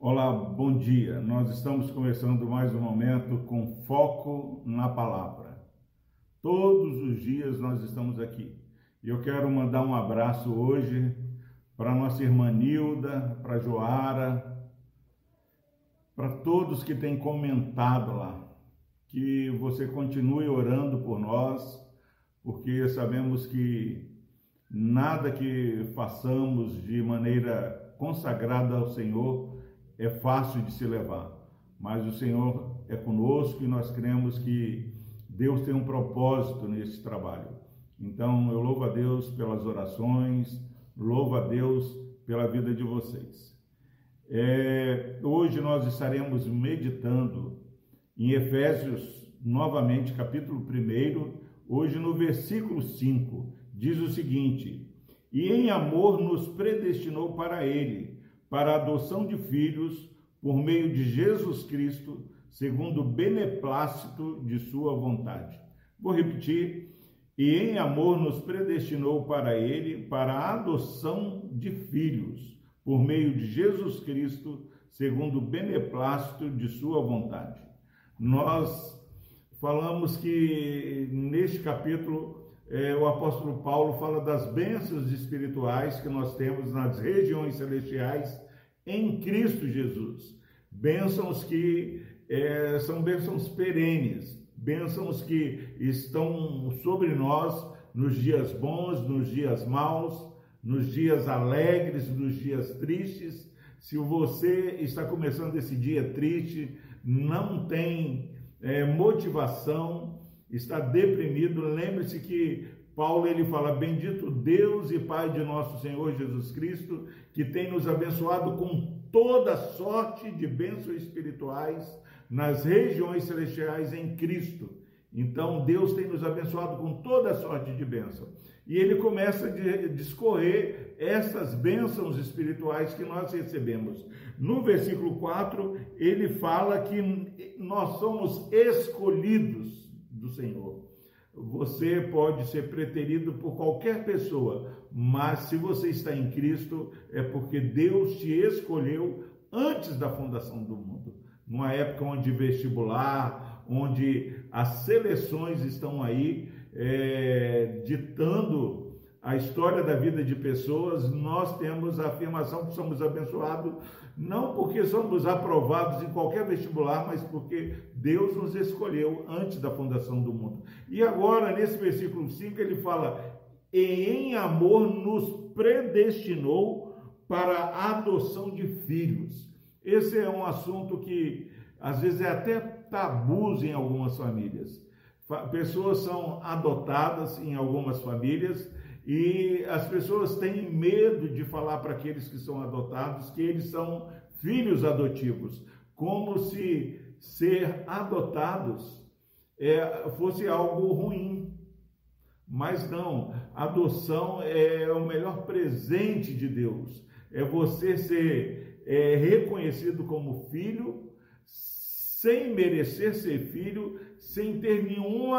Olá, bom dia. Nós estamos começando mais um momento com foco na palavra. Todos os dias nós estamos aqui. E eu quero mandar um abraço hoje para nossa irmã Nilda, para Joara, para todos que têm comentado lá. Que você continue orando por nós, porque sabemos que nada que façamos de maneira consagrada ao Senhor é fácil de se levar, mas o Senhor é conosco e nós cremos que Deus tem um propósito nesse trabalho. Então eu louvo a Deus pelas orações, louvo a Deus pela vida de vocês. É, hoje nós estaremos meditando em Efésios, novamente, capítulo 1, hoje no versículo 5, diz o seguinte: E em amor nos predestinou para Ele, para a adoção de filhos, por meio de Jesus Cristo, segundo o beneplácito de Sua vontade. Vou repetir e em amor nos predestinou para Ele, para a adoção de filhos, por meio de Jesus Cristo, segundo o beneplácito de Sua vontade. Nós falamos que neste capítulo é, o apóstolo Paulo fala das bênçãos espirituais que nós temos nas regiões celestiais em Cristo Jesus. Bênçãos que é, são bênçãos perenes, bênçãos que estão sobre nós nos dias bons, nos dias maus, nos dias alegres, nos dias tristes. Se você está começando esse dia triste, não tem é, motivação, está deprimido, lembre-se que Paulo ele fala: Bendito Deus e Pai de nosso Senhor Jesus Cristo, que tem nos abençoado com toda sorte de bênçãos espirituais nas regiões celestiais em Cristo. Então Deus tem nos abençoado com toda sorte de bênção. E ele começa a discorrer essas bênçãos espirituais que nós recebemos. No versículo 4, ele fala que nós somos escolhidos do Senhor. Você pode ser preterido por qualquer pessoa, mas se você está em Cristo, é porque Deus te escolheu antes da fundação do mundo numa época onde vestibular, onde as seleções estão aí é, ditando a história da vida de pessoas, nós temos a afirmação que somos abençoados, não porque somos aprovados em qualquer vestibular, mas porque Deus nos escolheu antes da fundação do mundo. E agora, nesse versículo 5, ele fala: E em amor nos predestinou para a adoção de filhos. Esse é um assunto que às vezes é até tabu em algumas famílias. Pessoas são adotadas em algumas famílias e as pessoas têm medo de falar para aqueles que são adotados que eles são filhos adotivos, como se ser adotados é, fosse algo ruim. Mas não, adoção é o melhor presente de Deus. É você ser é reconhecido como filho, sem merecer ser filho, sem ter nenhum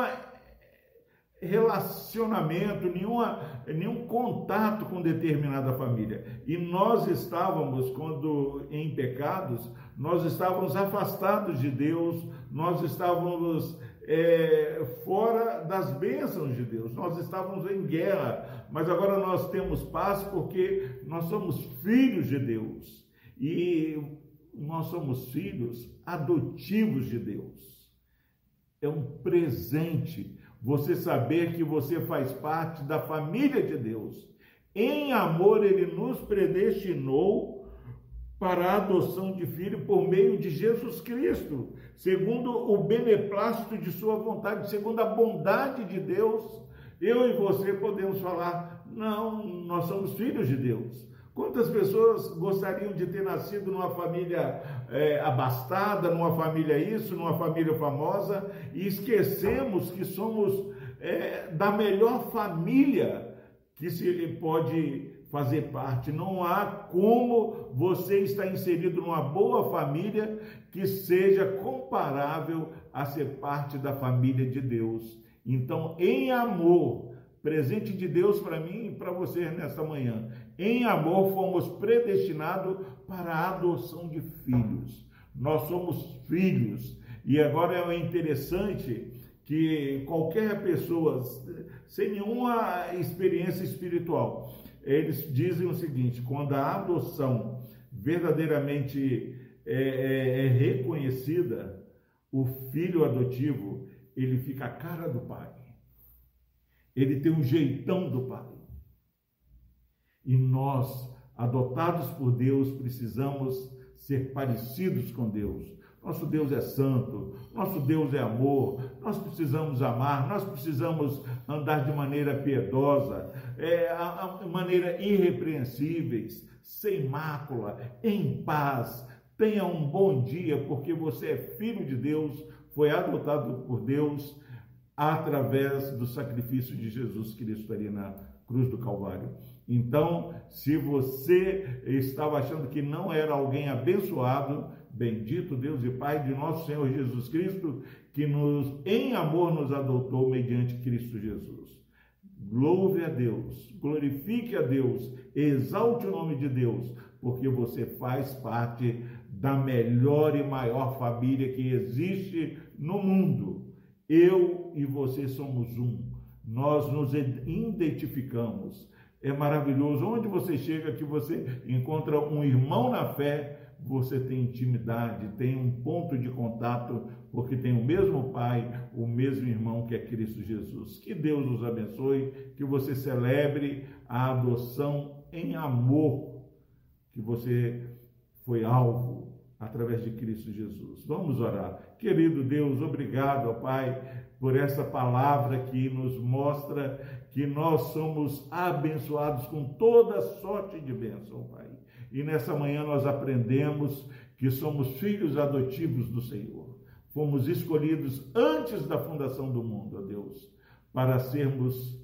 relacionamento, nenhuma, nenhum contato com determinada família. E nós estávamos, quando em pecados, nós estávamos afastados de Deus, nós estávamos é, fora das bênçãos de Deus, nós estávamos em guerra, mas agora nós temos paz porque nós somos filhos de Deus. E nós somos filhos adotivos de Deus. É um presente você saber que você faz parte da família de Deus. Em amor, ele nos predestinou para a adoção de filho por meio de Jesus Cristo, segundo o beneplácito de sua vontade, segundo a bondade de Deus. Eu e você podemos falar: não, nós somos filhos de Deus. Quantas pessoas gostariam de ter nascido numa família é, abastada, numa família isso, numa família famosa, e esquecemos que somos é, da melhor família que se pode fazer parte. Não há como você estar inserido numa boa família que seja comparável a ser parte da família de Deus. Então, em amor, presente de Deus para mim e para você nesta manhã. Em amor fomos predestinados para a adoção de filhos. Nós somos filhos. E agora é interessante que qualquer pessoa sem nenhuma experiência espiritual, eles dizem o seguinte: quando a adoção verdadeiramente é, é, é reconhecida, o filho adotivo ele fica a cara do pai. Ele tem um jeitão do pai. E nós, adotados por Deus, precisamos ser parecidos com Deus. Nosso Deus é santo, nosso Deus é amor, nós precisamos amar, nós precisamos andar de maneira piedosa, é, maneira irrepreensíveis, sem mácula, em paz. Tenha um bom dia, porque você é filho de Deus, foi adotado por Deus através do sacrifício de Jesus Cristo ali na cruz do Calvário. Então, se você estava achando que não era alguém abençoado, bendito Deus e Pai de nosso Senhor Jesus Cristo, que nos em amor nos adotou mediante Cristo Jesus. Louve a Deus, glorifique a Deus, exalte o nome de Deus, porque você faz parte da melhor e maior família que existe no mundo. Eu e você somos um. Nós nos identificamos é maravilhoso. Onde você chega, que você encontra um irmão na fé, você tem intimidade, tem um ponto de contato, porque tem o mesmo Pai, o mesmo irmão que é Cristo Jesus. Que Deus nos abençoe, que você celebre a adoção em amor, que você foi alvo através de Cristo Jesus. Vamos orar. Querido Deus, obrigado, ó Pai, por essa palavra que nos mostra que nós somos abençoados com toda sorte de bênção, Pai. E nessa manhã nós aprendemos que somos filhos adotivos do Senhor. Fomos escolhidos antes da fundação do mundo, ó Deus, para sermos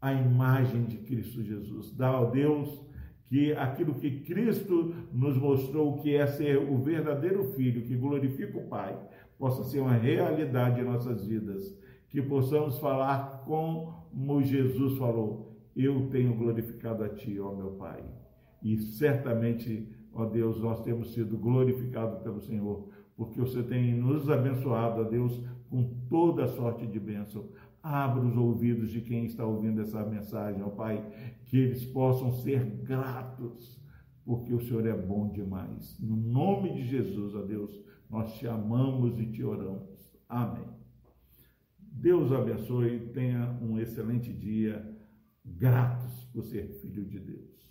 a imagem de Cristo Jesus. Dá ao Deus que aquilo que Cristo nos mostrou que é ser o verdadeiro Filho, que glorifica o Pai, possa ser uma realidade em nossas vidas, que possamos falar como Jesus falou: Eu tenho glorificado a Ti, ó meu Pai. E certamente, ó Deus, nós temos sido glorificados pelo Senhor, porque você tem nos abençoado, ó Deus, com toda sorte de bênção. Abra os ouvidos de quem está ouvindo essa mensagem, ó Pai, que eles possam ser gratos, porque o Senhor é bom demais. No nome de Jesus, ó Deus, nós te amamos e te oramos. Amém. Deus abençoe, tenha um excelente dia, gratos por ser filho de Deus.